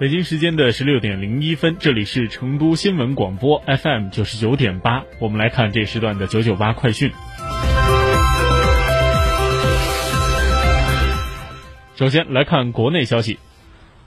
北京时间的十六点零一分，这里是成都新闻广播 FM 九十九点八，我们来看这时段的九九八快讯。首先来看国内消息。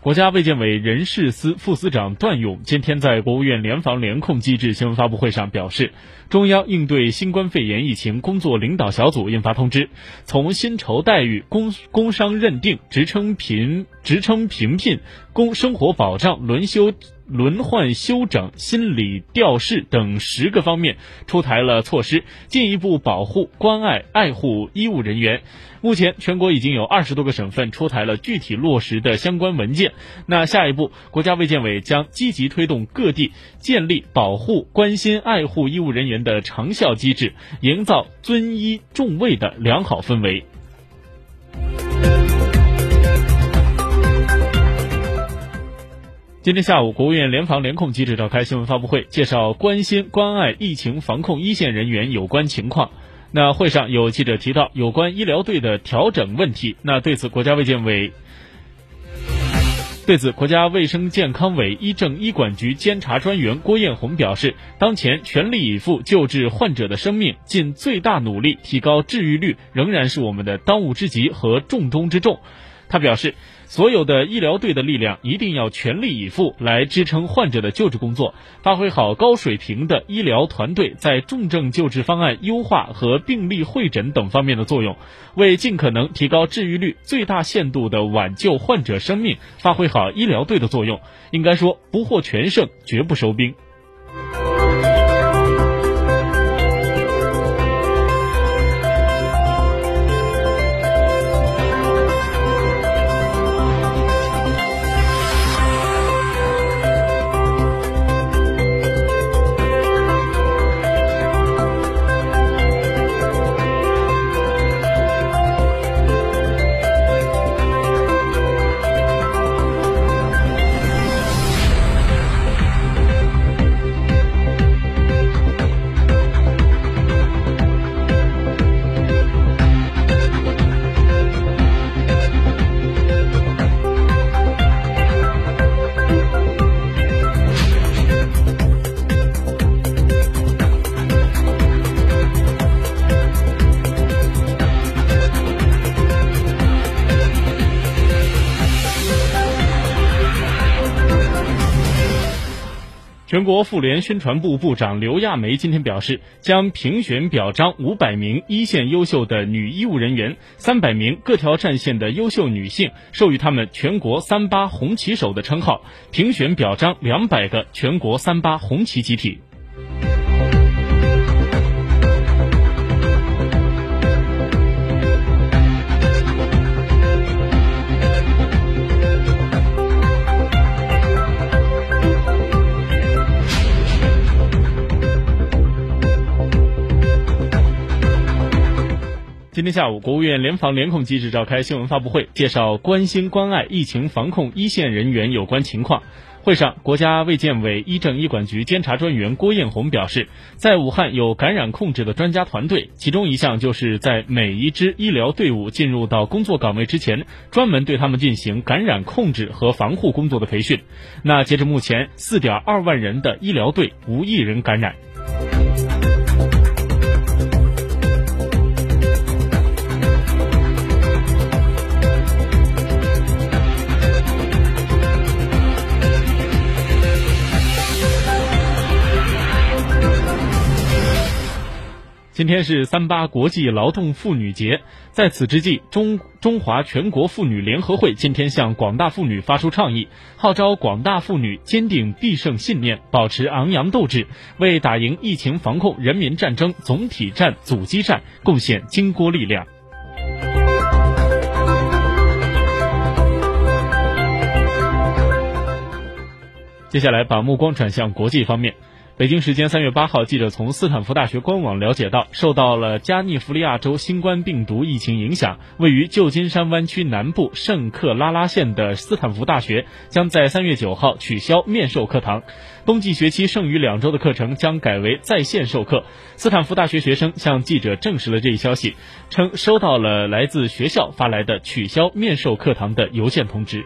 国家卫健委人事司副司长段勇今天在国务院联防联控机制新闻发布会上表示，中央应对新冠肺炎疫情工作领导小组印发通知，从薪酬待遇、工工伤认定、职称评职称评聘、工生活保障、轮休。轮换休整、心理调试等十个方面出台了措施，进一步保护、关爱、爱护医务人员。目前，全国已经有二十多个省份出台了具体落实的相关文件。那下一步，国家卫健委将积极推动各地建立保护、关心、爱护医务人员的长效机制，营造尊医重卫的良好氛围。今天下午，国务院联防联控机制召开新闻发布会，介绍关心关爱疫情防控一线人员有关情况。那会上有记者提到有关医疗队的调整问题，那对此国家卫健委对此国家卫生健康委医政医管局监察专员郭艳红表示，当前全力以赴救治患者的生命，尽最大努力提高治愈率，仍然是我们的当务之急和重中之重。他表示。所有的医疗队的力量一定要全力以赴来支撑患者的救治工作，发挥好高水平的医疗团队在重症救治方案优化和病例会诊等方面的作用，为尽可能提高治愈率、最大限度的挽救患者生命发挥好医疗队的作用。应该说，不获全胜，绝不收兵。全国妇联宣传部部长刘亚梅今天表示，将评选表彰五百名一线优秀的女医务人员，三百名各条战线的优秀女性，授予他们全国“三八”红旗手的称号，评选表彰两百个全国“三八”红旗集体。今天下午，国务院联防联控机制召开新闻发布会，介绍关心关爱疫情防控一线人员有关情况。会上，国家卫健委医政医管局监察专员郭艳红表示，在武汉有感染控制的专家团队，其中一项就是在每一支医疗队伍进入到工作岗位之前，专门对他们进行感染控制和防护工作的培训。那截至目前，四点二万人的医疗队无一人感染。今天是三八国际劳动妇女节，在此之际，中中华全国妇女联合会今天向广大妇女发出倡议，号召广大妇女坚定必胜信念，保持昂扬斗志，为打赢疫情防控人民战争总体战、阻击战贡献金锅力量。接下来，把目光转向国际方面。北京时间三月八号，记者从斯坦福大学官网了解到，受到了加利福尼亚州新冠病毒疫情影响，位于旧金山湾区南部圣克拉拉县的斯坦福大学将在三月九号取消面授课堂，冬季学期剩余两周的课程将改为在线授课。斯坦福大学学生向记者证实了这一消息，称收到了来自学校发来的取消面授课堂的邮件通知。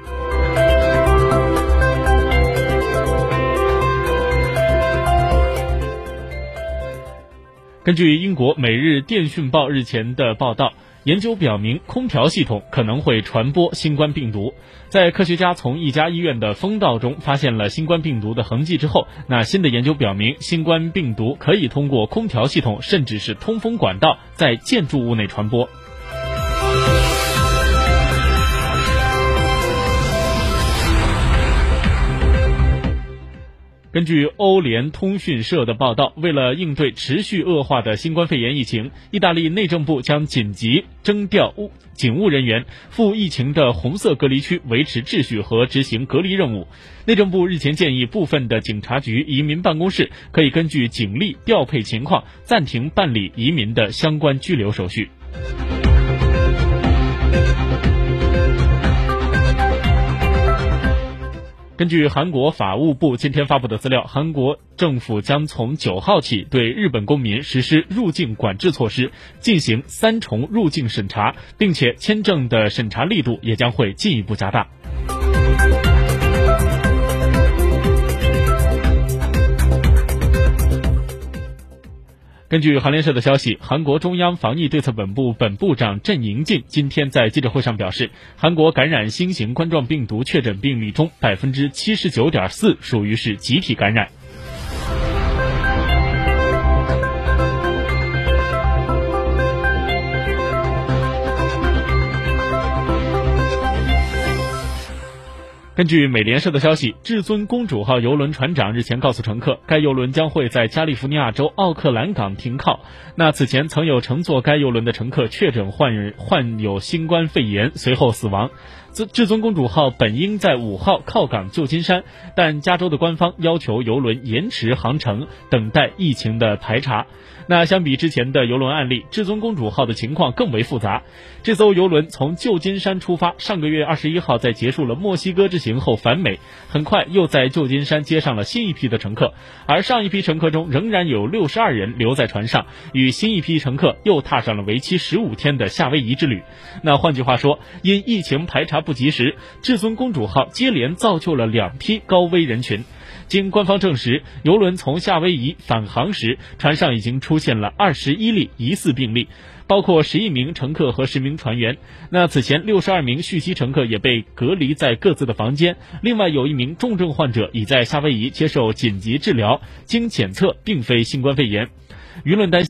根据英国《每日电讯报》日前的报道，研究表明空调系统可能会传播新冠病毒。在科学家从一家医院的风道中发现了新冠病毒的痕迹之后，那新的研究表明，新冠病毒可以通过空调系统，甚至是通风管道，在建筑物内传播。根据欧联通讯社的报道，为了应对持续恶化的新冠肺炎疫情，意大利内政部将紧急征调务警务人员赴疫情的红色隔离区维持秩序和执行隔离任务。内政部日前建议，部分的警察局移民办公室可以根据警力调配情况暂停办理移民的相关拘留手续。根据韩国法务部今天发布的资料，韩国政府将从九号起对日本公民实施入境管制措施，进行三重入境审查，并且签证的审查力度也将会进一步加大。根据韩联社的消息，韩国中央防疫对策本部本部长郑银静今天在记者会上表示，韩国感染新型冠状病毒确诊病例中，百分之七十九点四属于是集体感染。根据美联社的消息，至尊公主号邮轮船长日前告诉乘客，该邮轮将会在加利福尼亚州奥克兰港停靠。那此前曾有乘坐该邮轮的乘客确诊患患有新冠肺炎，随后死亡。至尊公主号本应在五号靠港旧金山，但加州的官方要求游轮延迟航程，等待疫情的排查。那相比之前的游轮案例，至尊公主号的情况更为复杂。这艘游轮从旧金山出发，上个月二十一号在结束了墨西哥之行后返美，很快又在旧金山接上了新一批的乘客。而上一批乘客中仍然有六十二人留在船上，与新一批乘客又踏上了为期十五天的夏威夷之旅。那换句话说，因疫情排查不及时，至尊公主号接连造就了两批高危人群。经官方证实，游轮从夏威夷返航时，船上已经出现了二十一例疑似病例，包括十一名乘客和十名船员。那此前六十二名续期乘客也被隔离在各自的房间，另外有一名重症患者已在夏威夷接受紧急治疗，经检测并非新冠肺炎。舆论担心。